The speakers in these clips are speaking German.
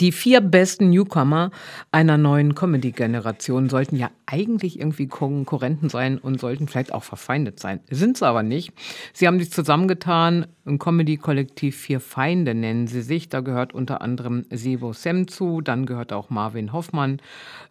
Die vier besten Newcomer einer neuen Comedy-Generation sollten ja eigentlich irgendwie Konkurrenten sein und sollten vielleicht auch verfeindet sein. Sind sie aber nicht. Sie haben sich zusammengetan. Ein Comedy-Kollektiv Vier Feinde nennen sie sich. Da gehört unter anderem Sebo Sem zu. Dann gehört auch Marvin Hoffmann.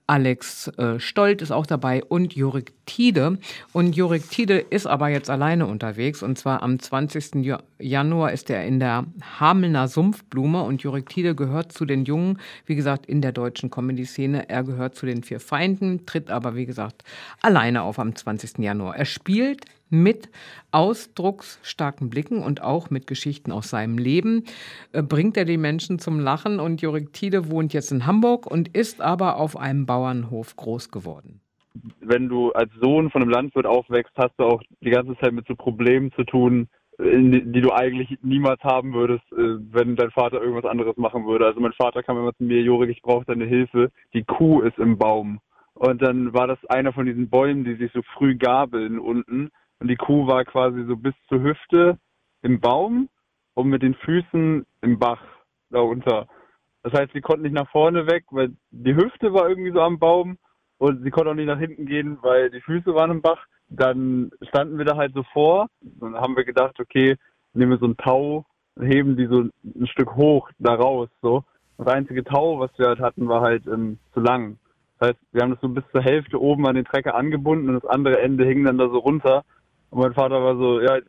Alex äh, Stolt ist auch dabei und Jurik Tiede. Und Jurik Tiede ist aber jetzt alleine unterwegs. Und zwar am 20. Januar ist er in der Hamelner Sumpfblume. Und Jurik Tiede gehört zu den Jungen, wie gesagt, in der deutschen Comedy-Szene. Er gehört zu den vier Feinden, tritt aber, wie gesagt, alleine auf am 20. Januar. Er spielt mit ausdrucksstarken Blicken und auch mit Geschichten aus seinem Leben äh, bringt er die Menschen zum Lachen und Jorik Tiede wohnt jetzt in Hamburg und ist aber auf einem Bauernhof groß geworden. Wenn du als Sohn von einem Landwirt aufwächst, hast du auch die ganze Zeit mit so Problemen zu tun, die du eigentlich niemals haben würdest, äh, wenn dein Vater irgendwas anderes machen würde. Also mein Vater kam immer zu mir, Jorik, ich brauche deine Hilfe. Die Kuh ist im Baum. Und dann war das einer von diesen Bäumen, die sich so früh gabeln unten. Und die Kuh war quasi so bis zur Hüfte im Baum und mit den Füßen im Bach darunter. Das heißt, sie konnte nicht nach vorne weg, weil die Hüfte war irgendwie so am Baum und sie konnte auch nicht nach hinten gehen, weil die Füße waren im Bach. Dann standen wir da halt so vor und haben wir gedacht, okay, nehmen wir so ein Tau heben die so ein Stück hoch da raus. So. Das einzige Tau, was wir halt hatten, war halt ähm, zu lang. Das heißt, wir haben das so bis zur Hälfte oben an den Trecker angebunden und das andere Ende hing dann da so runter. Und mein Vater war so, ja,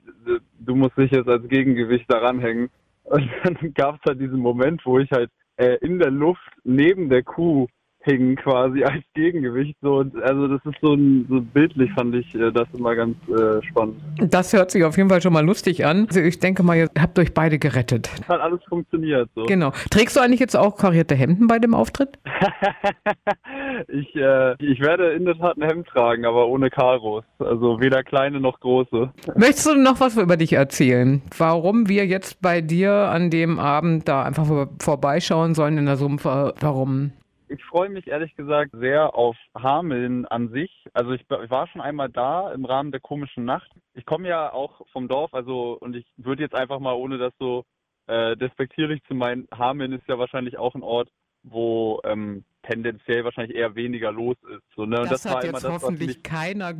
du musst dich jetzt als Gegengewicht da ranhängen. Und dann gab es halt diesen Moment, wo ich halt äh, in der Luft neben der Kuh hing quasi als Gegengewicht. So, und also das ist so, ein, so bildlich fand ich äh, das immer ganz äh, spannend. Das hört sich auf jeden Fall schon mal lustig an. Also ich denke mal, ihr habt euch beide gerettet. Hat alles funktioniert. So. Genau. Trägst du eigentlich jetzt auch karierte Hemden bei dem Auftritt? ich, äh, ich werde in der Tat ein Hemd tragen, aber ohne Karos. Also weder kleine noch große. Möchtest du noch was über dich erzählen? Warum wir jetzt bei dir an dem Abend da einfach vorbeischauen sollen in der Sumpfe? Warum ich freue mich ehrlich gesagt sehr auf Hameln an sich. Also ich, ich, war schon einmal da im Rahmen der komischen Nacht. Ich komme ja auch vom Dorf, also und ich würde jetzt einfach mal, ohne das so äh, despektierlich zu meinen, Hameln ist ja wahrscheinlich auch ein Ort, wo ähm, tendenziell wahrscheinlich eher weniger los ist. So, ne? das, das hat jetzt das, hoffentlich mich, keiner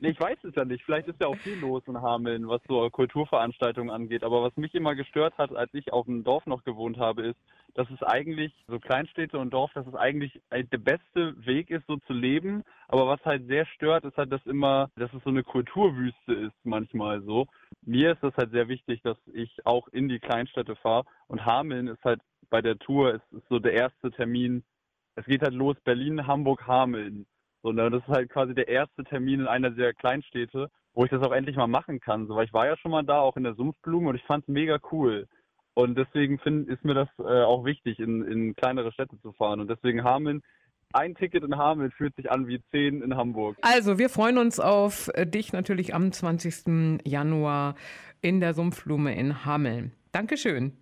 nee, Ich weiß es ja nicht. Vielleicht ist ja auch viel los in Hameln, was so Kulturveranstaltungen angeht. Aber was mich immer gestört hat, als ich auf dem Dorf noch gewohnt habe, ist, dass es eigentlich, so Kleinstädte und Dorf, dass es eigentlich der beste Weg ist, so zu leben. Aber was halt sehr stört, ist halt, dass immer, dass es so eine Kulturwüste ist, manchmal so. Mir ist das halt sehr wichtig, dass ich auch in die Kleinstädte fahre. Und Hameln ist halt bei der Tour, ist, ist so der erste Termin. Es geht halt los, Berlin, Hamburg, Hameln. So, ne, das ist halt quasi der erste Termin in einer der Kleinstädte, wo ich das auch endlich mal machen kann. So, weil ich war ja schon mal da, auch in der Sumpfblume und ich fand es mega cool. Und deswegen find, ist mir das äh, auch wichtig, in, in kleinere Städte zu fahren. Und deswegen Hameln, ein Ticket in Hameln fühlt sich an wie zehn in Hamburg. Also, wir freuen uns auf äh, dich natürlich am 20. Januar in der Sumpfblume in Hameln. Dankeschön.